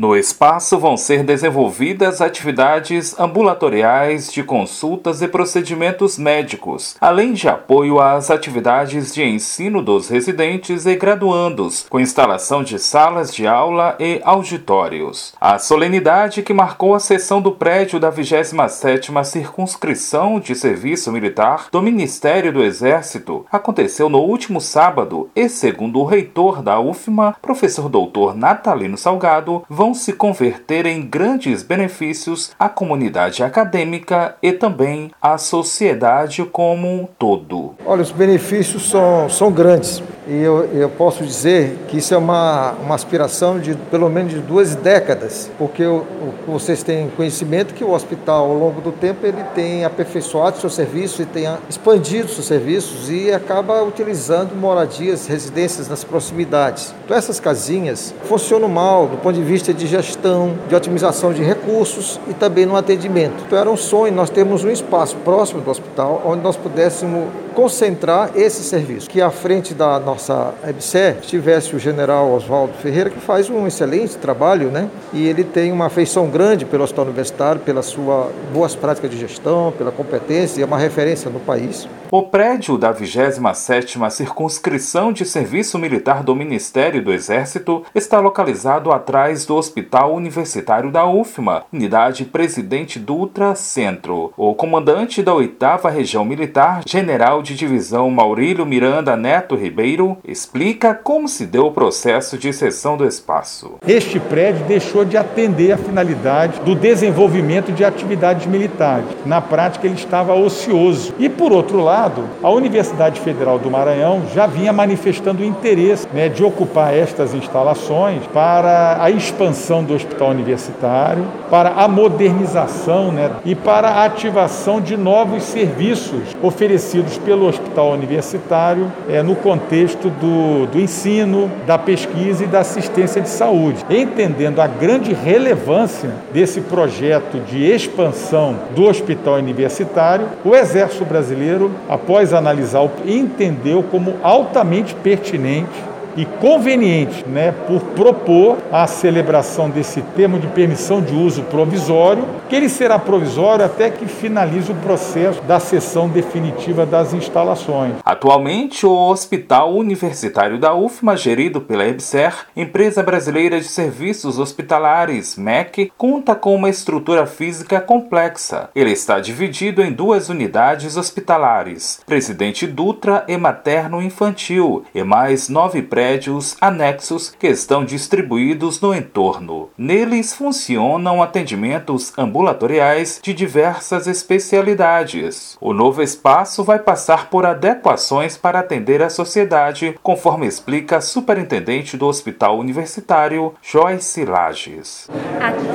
No espaço vão ser desenvolvidas atividades ambulatoriais de consultas e procedimentos médicos, além de apoio às atividades de ensino dos residentes e graduandos, com instalação de salas de aula e auditórios. A solenidade que marcou a sessão do prédio da 27ª Circunscrição de Serviço Militar do Ministério do Exército aconteceu no último sábado e, segundo o reitor da UFMA, professor doutor Natalino Salgado, vão se converter em grandes benefícios à comunidade acadêmica e também à sociedade como um todo. Olha, os benefícios são, são grandes. E eu, eu posso dizer que isso é uma, uma aspiração de pelo menos de duas décadas, porque o, o, vocês têm conhecimento que o hospital, ao longo do tempo, ele tem aperfeiçoado seus serviços e tem expandido seus serviços e acaba utilizando moradias, residências nas proximidades. Então, essas casinhas funcionam mal do ponto de vista de gestão, de otimização de recursos e também no atendimento. Então, era um sonho nós termos um espaço próximo do hospital onde nós pudéssemos concentrar esse serviço, que à frente da nossa EBSE tivesse o general Oswaldo Ferreira, que faz um excelente trabalho, né? E ele tem uma afeição grande pelo hospital universitário, pela sua boas práticas de gestão, pela competência e é uma referência no país. O prédio da 27ª Circunscrição de Serviço Militar do Ministério do Exército está localizado atrás do Hospital Universitário da UFMA, unidade Presidente Dutra Centro. O comandante da 8 Região Militar, General de Divisão Maurílio Miranda Neto Ribeiro, explica como se deu o processo de cessão do espaço. Este prédio deixou de atender a finalidade do desenvolvimento de atividades militares. Na prática, ele estava ocioso. E, por outro lado, lado, a Universidade Federal do Maranhão já vinha manifestando interesse né, de ocupar estas instalações para a expansão do hospital universitário, para a modernização né, e para a ativação de novos serviços oferecidos pelo hospital universitário é, no contexto do, do ensino, da pesquisa e da assistência de saúde. Entendendo a grande relevância desse projeto de expansão do hospital universitário, o Exército Brasileiro após analisar, entendeu como altamente pertinente e conveniente, né, por propor a celebração desse termo de permissão de uso provisório, que ele será provisório até que finalize o processo da sessão definitiva das instalações. Atualmente, o Hospital Universitário da UFMA, gerido pela EBSER, Empresa Brasileira de Serviços Hospitalares, MEC, conta com uma estrutura física complexa. Ele está dividido em duas unidades hospitalares, Presidente Dutra e Materno Infantil, e mais nove prédios prédios anexos que estão distribuídos no entorno. Neles funcionam atendimentos ambulatoriais de diversas especialidades. O novo espaço vai passar por adequações para atender a sociedade, conforme explica a superintendente do Hospital Universitário, Joyce Lages.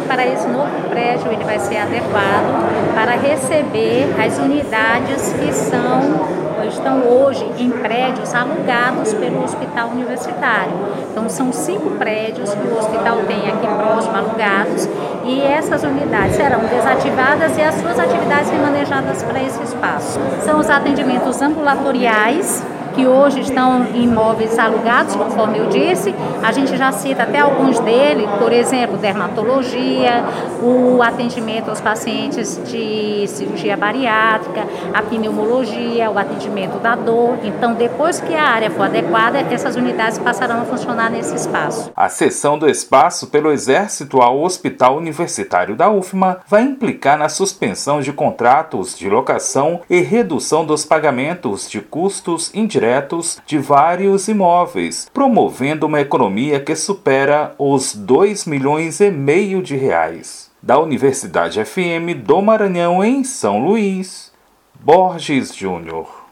Para esse novo prédio, ele vai ser adequado para receber as unidades que são estão hoje em prédios alugados pelo hospital universitário. Então, são cinco prédios que o hospital tem aqui próximo, alugados, e essas unidades serão desativadas e as suas atividades remanejadas para esse espaço. São os atendimentos ambulatoriais, que hoje estão em imóveis alugados, conforme eu disse. A gente já cita até alguns deles, por exemplo, dermatologia, o atendimento aos pacientes de cirurgia bariátrica, a pneumologia, o atendimento da dor. Então, depois que a área for adequada, essas unidades passarão a funcionar nesse espaço. A cessão do espaço pelo Exército ao Hospital Universitário da UFMA vai implicar na suspensão de contratos de locação e redução dos pagamentos de custos indiretos diretos de vários imóveis, promovendo uma economia que supera os 2 milhões e meio de reais. Da Universidade FM do Maranhão em São Luís, Borges Júnior.